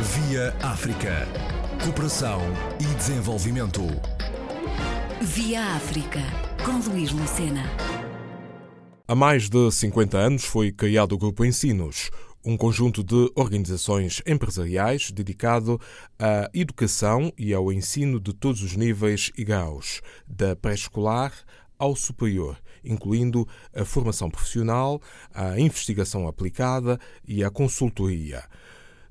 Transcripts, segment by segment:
Via África. Cooperação e desenvolvimento. Via África, com Luís Lucena. Há mais de 50 anos foi criado o Grupo Ensinos, um conjunto de organizações empresariais dedicado à educação e ao ensino de todos os níveis e graus, da pré-escolar ao superior, incluindo a formação profissional, a investigação aplicada e a consultoria.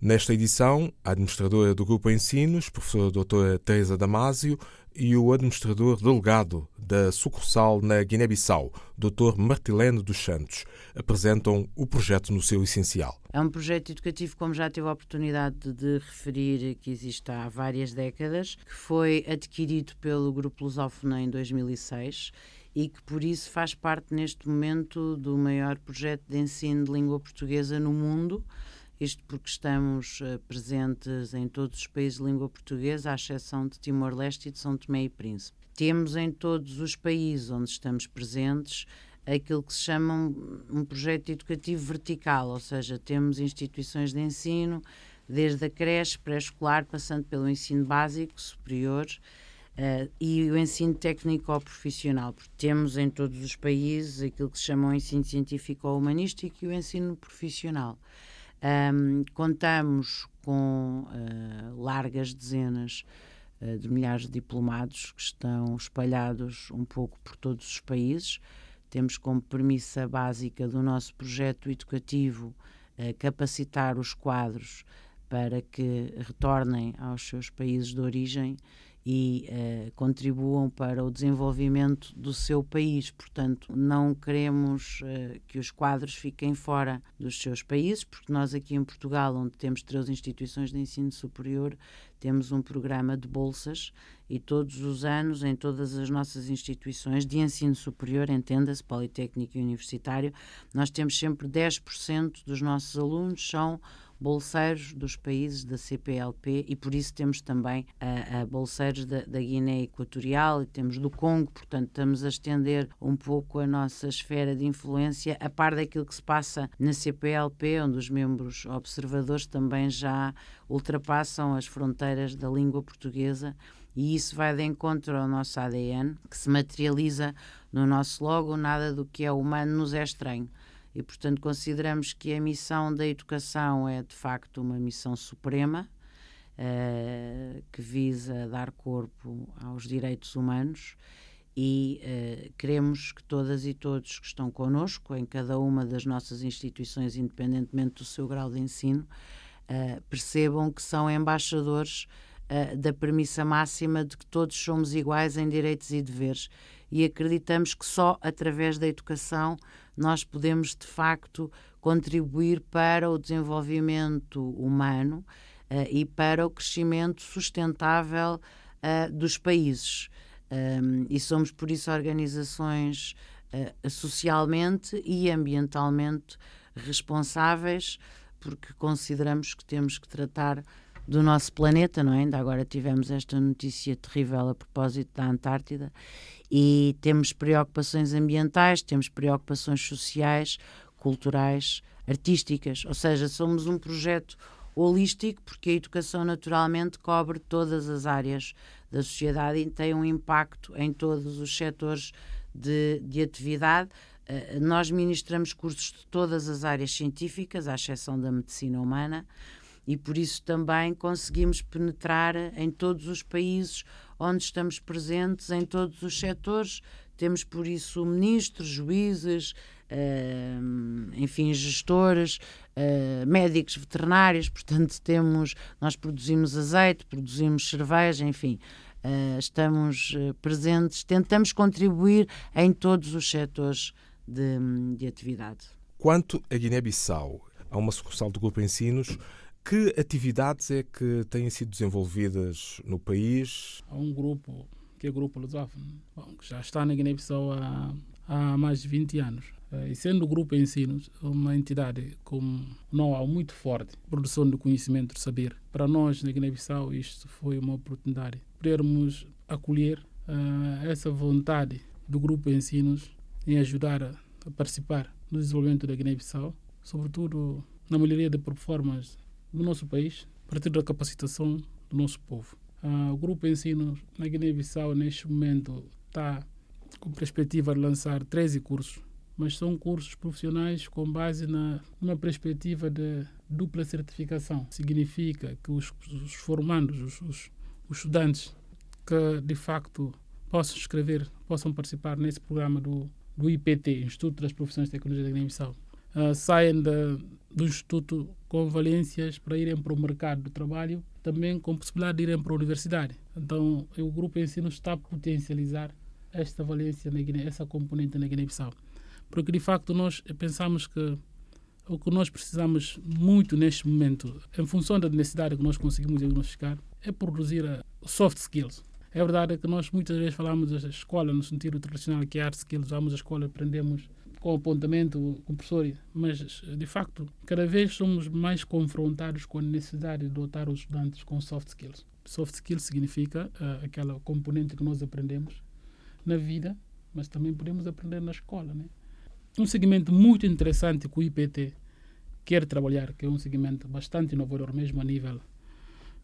Nesta edição, a administradora do Grupo Ensinos, professora doutora Teresa Damásio, e o administrador delegado da sucursal na Guiné-Bissau, Dr. Martilene dos Santos, apresentam o projeto no seu essencial. É um projeto educativo, como já tive a oportunidade de referir, que existe há várias décadas, que foi adquirido pelo Grupo Lusófono em 2006 e que por isso faz parte neste momento do maior projeto de ensino de língua portuguesa no mundo. Isto porque estamos uh, presentes em todos os países de língua portuguesa, à exceção de Timor-Leste e de São Tomé e Príncipe. Temos em todos os países onde estamos presentes aquilo que se chama um, um projeto educativo vertical, ou seja, temos instituições de ensino, desde a creche, pré-escolar, passando pelo ensino básico, superior, Uh, e o ensino técnico ou profissional, porque temos em todos os países aquilo que se chama o ensino científico ou humanístico e o ensino profissional. Um, contamos com uh, largas dezenas uh, de milhares de diplomados que estão espalhados um pouco por todos os países. Temos como premissa básica do nosso projeto educativo capacitar os quadros para que retornem aos seus países de origem e uh, contribuam para o desenvolvimento do seu país. Portanto, não queremos uh, que os quadros fiquem fora dos seus países, porque nós aqui em Portugal, onde temos três instituições de ensino superior, temos um programa de bolsas e todos os anos, em todas as nossas instituições de ensino superior, entenda-se, Politécnico e Universitário, nós temos sempre 10% dos nossos alunos são bolseiros dos países da CPLP e por isso temos também a, a bolseiros da, da, Guiné Equatorial e temos do Congo, portanto estamos a estender um pouco a nossa esfera de influência a par daquilo que se passa na CPLP, onde os membros observadores também já ultrapassam as fronteiras da língua portuguesa. E isso vai de encontro ao nosso ADN, que se materializa no nosso logo, nada do que é humano nos é estranho e, portanto, consideramos que a missão da educação é de facto uma missão suprema uh, que visa dar corpo aos direitos humanos e uh, queremos que todas e todos que estão connosco, em cada uma das nossas instituições, independentemente do seu grau de ensino, uh, percebam que são embaixadores da premissa máxima de que todos somos iguais em direitos e deveres. E acreditamos que só através da educação nós podemos de facto contribuir para o desenvolvimento humano uh, e para o crescimento sustentável uh, dos países. Um, e somos por isso organizações uh, socialmente e ambientalmente responsáveis, porque consideramos que temos que tratar do nosso planeta, não é? Ainda agora tivemos esta notícia terrível a propósito da Antártida e temos preocupações ambientais, temos preocupações sociais, culturais, artísticas, ou seja, somos um projeto holístico porque a educação naturalmente cobre todas as áreas da sociedade e tem um impacto em todos os setores de, de atividade. Uh, nós ministramos cursos de todas as áreas científicas, à exceção da medicina humana, e por isso também conseguimos penetrar em todos os países onde estamos presentes, em todos os setores. Temos por isso ministros, juízes, uh, enfim, gestores, uh, médicos veterinários, portanto temos, nós produzimos azeite, produzimos cerveja, enfim, uh, estamos presentes, tentamos contribuir em todos os setores de, de atividade. Quanto a Guiné-Bissau, há uma sucursal do Grupo Ensinos que atividades é que têm sido desenvolvidas no país? Há um grupo, que é o Grupo Lusófono, que já está na Guiné-Bissau há, há mais de 20 anos. Eh, e sendo o Grupo Ensinos uma entidade com know-how muito forte, produção de conhecimento, de saber, para nós na Guiné-Bissau isto foi uma oportunidade. Podermos acolher uh, essa vontade do Grupo Ensinos em ajudar a, participar no desenvolvimento da Guiné-Bissau, sobretudo na melhoria de performance no nosso país, partir da capacitação do nosso povo. Uh, o Grupo Ensino na Guiné-Bissau, neste momento, está com perspectiva de lançar 13 cursos, mas são cursos profissionais com base na, numa perspectiva de dupla certificação. Significa que os, os formandos, os, os, os estudantes que de facto possam escrever, possam participar nesse programa do, do IPT, Instituto das Profissões de Tecnologia da Guiné-Bissau, uh, saem do Instituto com valências para irem para o mercado de trabalho, também com possibilidade de irem para a universidade. Então, o Grupo Ensino está a potencializar esta valência na Guiné, essa componente na Guiné-Bissau. Porque, de facto, nós pensamos que o que nós precisamos muito neste momento, em função da necessidade que nós conseguimos diagnosticar, é produzir eh, soft skills. É verdade que nós muitas vezes falamos da escola no sentido tradicional, que é hard skills, vamos à escola, aprendemos com apontamento, com professor, mas de facto, cada vez somos mais confrontados com a necessidade de dotar os estudantes com soft skills. Soft skills significa uh, aquela componente que nós aprendemos na vida, mas também podemos aprender na escola. Né? Um segmento muito interessante que o IPT quer trabalhar, que é um segmento bastante inovador mesmo a nível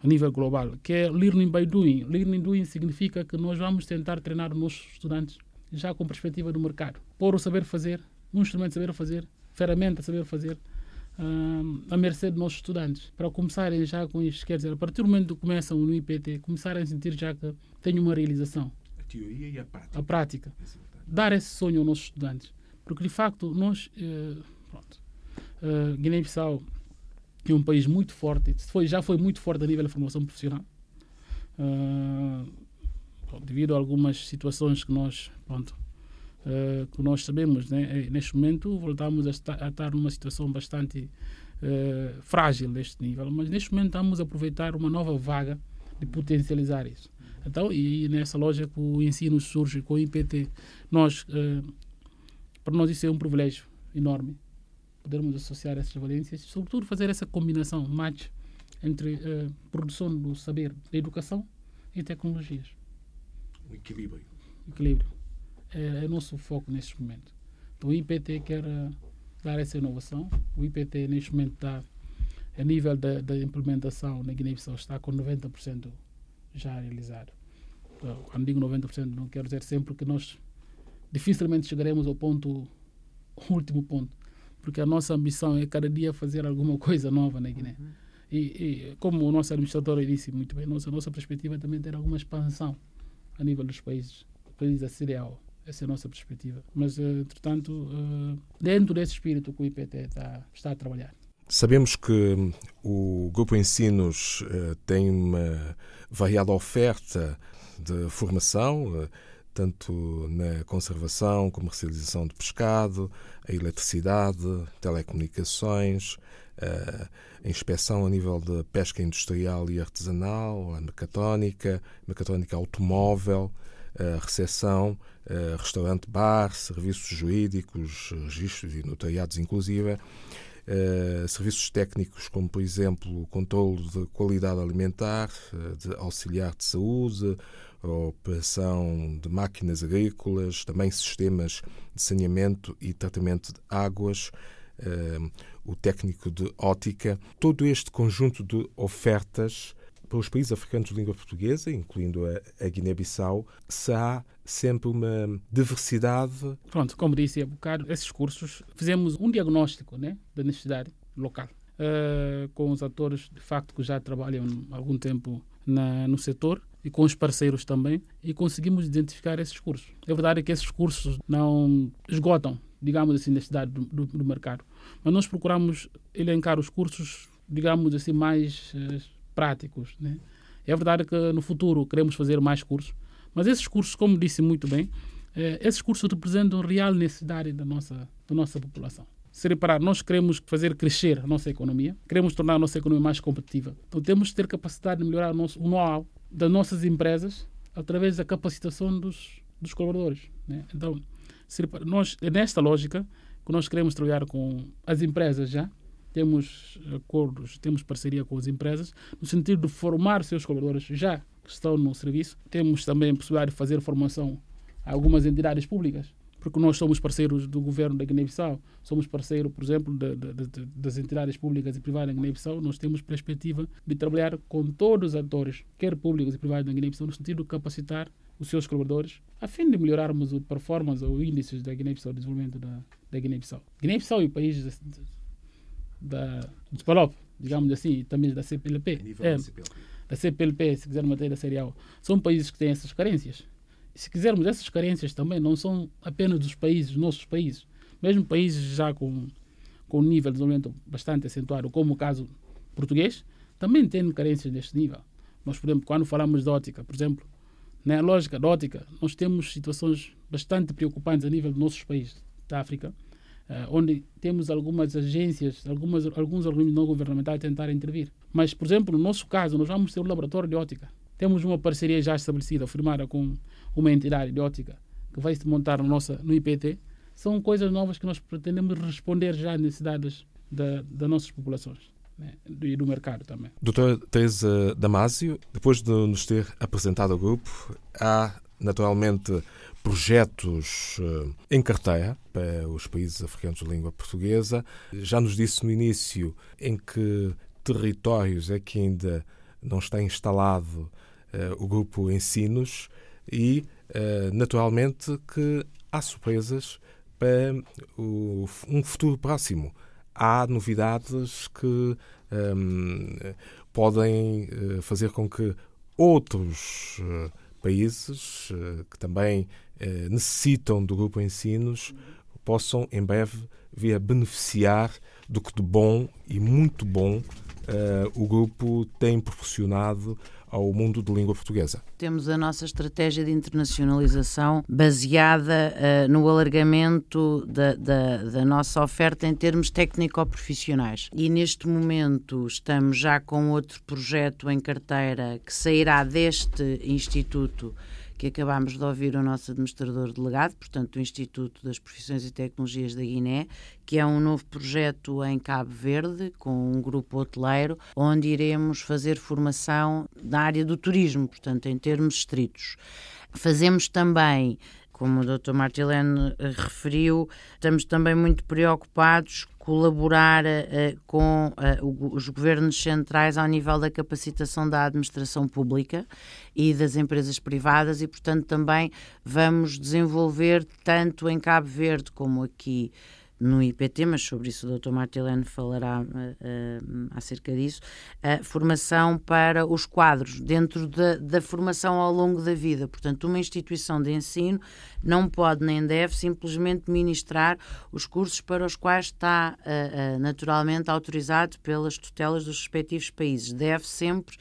a nível global, que é Learning by Doing. Learning doing significa que nós vamos tentar treinar os nossos estudantes já com perspectiva do mercado. Pôr o saber fazer, um instrumento de saber fazer, ferramenta de saber fazer, uh, a mercê dos nossos estudantes, para começarem já com isto. Quer dizer, a partir do momento que começam no IPT, começarem a sentir já que têm uma realização. A teoria e a prática. A prática. Dar esse sonho aos nossos estudantes. Porque, de facto, nós, uh, pronto, uh, Guiné-Bissau é um país muito forte, foi, já foi muito forte a nível da formação profissional. Uh, devido a algumas situações que nós, pronto, uh, que nós sabemos, né? neste momento voltamos a estar, a estar numa situação bastante uh, frágil neste nível, mas neste momento estamos a aproveitar uma nova vaga de potencializar isso. Então, e, nessa lógica o ensino surge com o IPT. Nós, para nós isso é um privilégio enorme podermos associar essas valências, sobretudo fazer essa combinação, match entre uh, produção do saber da educação e tecnologias. Um equilíbrio. Equilíbrio. É, é o nosso foco neste momento. Então, o IPT quer uh, dar essa inovação. O IPT, neste momento, está a nível da, da implementação na Guiné-Bissau, está com 90% já realizado. Então, quando digo 90%, não quero dizer sempre que nós dificilmente chegaremos ao ponto, último ponto porque a nossa ambição é cada dia fazer alguma coisa nova na Guiné. Uhum. E, e, como o nosso administrador disse muito bem, nossa, nossa perspectiva é também ter alguma expansão a nível dos países, países a cereal. Essa é a nossa perspectiva. Mas, uh, entretanto, uh, dentro desse espírito que o IPT está, está a trabalhar. Sabemos que o Grupo Ensinos uh, tem uma variada oferta de formação tanto na conservação, comercialização de pescado, a eletricidade, telecomunicações, a inspeção a nível de pesca industrial e artesanal, a mecatónica, mecatónica automóvel, recepção, restaurante-bar, serviços jurídicos, registros e notariados inclusive, serviços técnicos como, por exemplo, o controle de qualidade alimentar, de auxiliar de saúde, a operação de máquinas agrícolas, também sistemas de saneamento e tratamento de águas, o técnico de ótica. Todo este conjunto de ofertas para os países africanos de língua portuguesa, incluindo a, a Guiné-Bissau, será sempre uma diversidade. Pronto, como disse há bocado, esses cursos fizemos um diagnóstico né, da necessidade local. Uh, com os atores de facto que já trabalham há algum tempo na, no setor e com os parceiros também e conseguimos identificar esses cursos. É verdade que esses cursos não esgotam, digamos assim, a necessidade do, do, do mercado, mas nós procuramos elencar os cursos, digamos assim, mais uh, práticos. Né? É verdade que no futuro queremos fazer mais cursos, mas esses cursos, como disse muito bem, eh, esses cursos representam real necessidade da nossa, da nossa população se reparar, nós queremos fazer crescer a nossa economia, queremos tornar a nossa economia mais competitiva. Então temos que ter capacidade de melhorar o, nosso, o know-how das nossas empresas através da capacitação dos, dos colaboradores. Né? Então, se repara, nós, é nesta lógica que nós queremos trabalhar com as empresas já, temos acordos, temos parceria com as empresas, no sentido de formar seus colaboradores já que estão no serviço. Temos também a possibilidade de fazer formação a algumas entidades públicas porque nós somos parceiros do governo da Guiné-Bissau, somos parceiros, por exemplo, de, de, de, das entidades públicas e privadas da Guiné-Bissau, nós temos perspectiva de trabalhar com todos os atores, quer públicos e privados da Guiné-Bissau, no sentido de capacitar os seus colaboradores, a fim de melhorarmos a performance ou índices da Guiné-Bissau, o desenvolvimento da, da Guiné-Bissau. Guiné-Bissau e o país da, PALOP, digamos assim, também da CPLP, é, da CPLP, se quiser matéria serial, são países que têm essas carências. Se quisermos, essas carências também não são apenas dos países, nossos países, mesmo países já com, com um nível de desenvolvimento bastante acentuado, como o caso português, também têm carências neste nível. Nós, por exemplo, quando falamos de ótica, por exemplo, na lógica da ótica, nós temos situações bastante preocupantes a nível dos nossos países da África, onde temos algumas agências, algumas, alguns organismos não governamentais a tentar intervir. Mas, por exemplo, no nosso caso, nós vamos ter um laboratório de ótica. Temos uma parceria já estabelecida, firmada com uma entidade de ótica que vai se montar no, nossa, no IPT, são coisas novas que nós pretendemos responder já às necessidades da, das nossas populações né, e do mercado também. Doutora Teresa Damasio, depois de nos ter apresentado o grupo, há naturalmente projetos uh, em carteira para os países africanos de língua portuguesa. Já nos disse no início em que territórios é que ainda não está instalado uh, o grupo Ensinos e, naturalmente, que há surpresas para um futuro próximo. Há novidades que um, ehm, podem fazer com que outros países que também necessitam do grupo Ensinos possam, em breve, vir a beneficiar do que de bom e muito bom o grupo tem proporcionado ao mundo de língua portuguesa. Temos a nossa estratégia de internacionalização baseada uh, no alargamento da, da, da, nossa oferta em termos técnico-profissionais. E neste momento estamos já com outro projeto em carteira que sairá deste Instituto que acabámos de ouvir o nosso administrador delegado, portanto, do Instituto das Profissões e Tecnologias da Guiné, que é um novo projeto em Cabo Verde, com um grupo hoteleiro, onde iremos fazer formação na área do turismo, portanto, em termos estritos. Fazemos também como o Dr. Martilene referiu, estamos também muito preocupados colaborar uh, com uh, os governos centrais ao nível da capacitação da administração pública e das empresas privadas e, portanto, também vamos desenvolver tanto em Cabo Verde como aqui no IPT, mas sobre isso o Dr. Martilene falará uh, uh, acerca disso, uh, formação para os quadros, dentro da, da, formação ao longo da vida. Portanto, uma instituição de ensino não pode nem deve simplesmente ministrar os cursos para os quais está naturalmente autorizado pelas tutelas dos respectivos países. Deve sempre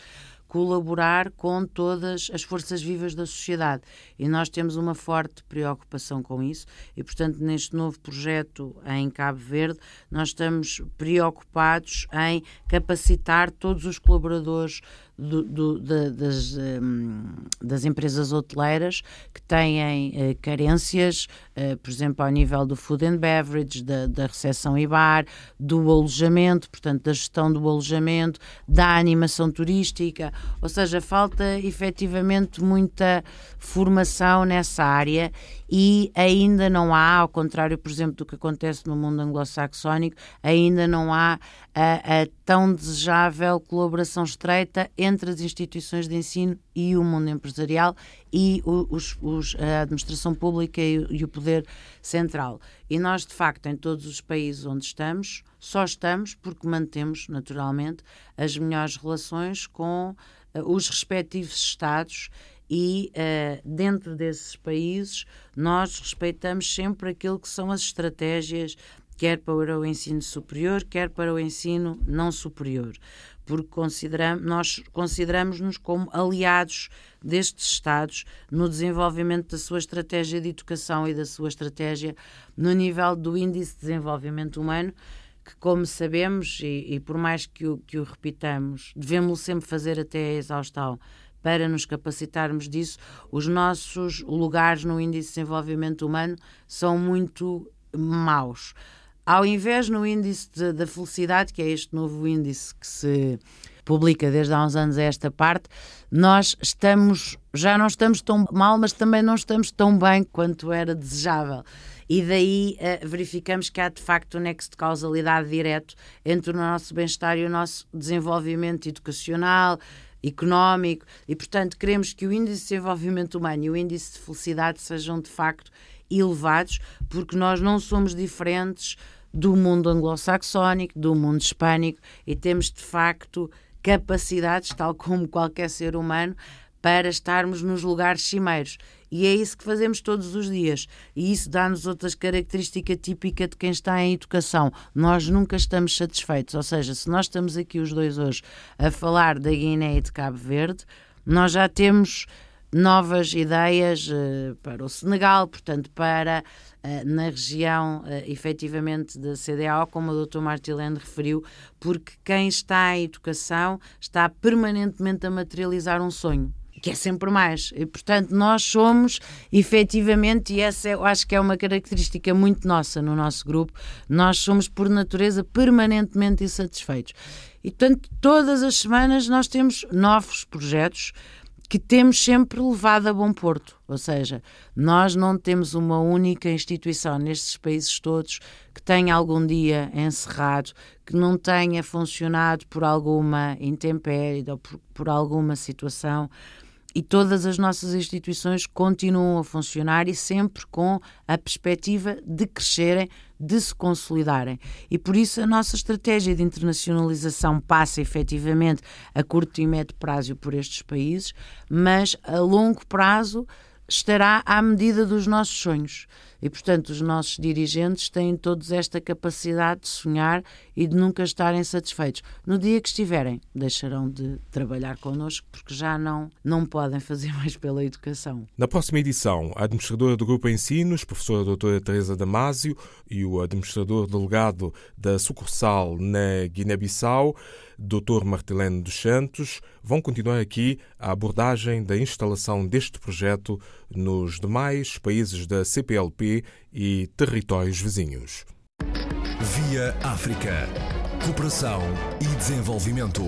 colaborar com todas as forças vivas da sociedade. E nós temos uma forte preocupação com isso, e, portanto, neste novo projeto em Cabo Verde, nós estamos preocupados em capacitar todos os colaboradores do, do, de, das, um, das empresas hoteleiras que têm uh, carências, uh, por exemplo, ao nível do food and beverage, da, da recepção e bar, do alojamento, portanto, da gestão do alojamento, da animação turística, ou seja, falta efetivamente muita formação nessa área e ainda não há, ao contrário, por exemplo, do que acontece no mundo anglo-saxónico, ainda não há a, a, tão desejável colaboração estreita entre as instituições de ensino e o mundo empresarial e os, os, a administração pública e, e o poder central. E nós, de facto, em todos os países onde estamos, só estamos porque mantemos, naturalmente, as melhores relações com uh, os respectivos Estados e uh, dentro desses países nós respeitamos sempre aquilo que são as estratégias quer para o ensino superior, quer para o ensino não superior, porque consideramos, nós consideramos-nos como aliados destes Estados no desenvolvimento da sua estratégia de educação e da sua estratégia no nível do Índice de Desenvolvimento Humano, que, como sabemos, e, e por mais que o, que o repitamos, devemos sempre fazer até a exaustão para nos capacitarmos disso, os nossos lugares no Índice de Desenvolvimento Humano são muito maus. Ao invés no índice da felicidade, que é este novo índice que se publica desde há uns anos a esta parte, nós estamos, já não estamos tão mal, mas também não estamos tão bem quanto era desejável. E daí uh, verificamos que há de facto um nexo de causalidade direto entre o nosso bem-estar e o nosso desenvolvimento educacional, económico, e portanto queremos que o índice de desenvolvimento humano e o índice de felicidade sejam de facto elevados, porque nós não somos diferentes do mundo anglo-saxónico, do mundo hispânico, e temos de facto capacidades, tal como qualquer ser humano, para estarmos nos lugares cimeiros. E é isso que fazemos todos os dias. E isso dá-nos outras características típicas de quem está em educação. Nós nunca estamos satisfeitos. Ou seja, se nós estamos aqui os dois hoje a falar da Guiné e de Cabo Verde, nós já temos novas ideias uh, para o Senegal, portanto, para uh, na região, uh, efetivamente, da CDAO, como o Dr. Martilene referiu, porque quem está em educação está permanentemente a materializar um sonho que é sempre mais. E, portanto, nós somos, efetivamente, e essa eu acho que é uma característica muito nossa no nosso grupo, nós somos, por natureza, permanentemente insatisfeitos. E, portanto, todas as semanas nós temos novos projetos que temos sempre levado a bom porto. Ou seja, nós não temos uma única instituição nestes países todos que tenha algum dia encerrado, que não tenha funcionado por alguma intempérie ou por, por alguma situação e todas as nossas instituições continuam a funcionar e sempre com a perspectiva de crescerem, de se consolidarem. E por isso a nossa estratégia de internacionalização passa efetivamente a curto e médio prazo por estes países, mas a longo prazo estará à medida dos nossos sonhos. E, portanto, os nossos dirigentes têm todos esta capacidade de sonhar e de nunca estarem satisfeitos. No dia que estiverem, deixarão de trabalhar connosco porque já não, não podem fazer mais pela educação. Na próxima edição, a administradora do Grupo Ensinos, professora doutora Teresa Damasio, e o administrador delegado da sucursal na Guiné-Bissau, Dr. Martelene dos Santos, vão continuar aqui a abordagem da instalação deste projeto nos demais países da CPLP e territórios vizinhos. Via África. Cooperação e desenvolvimento.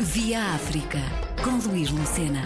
Via África, com Luís Lucena.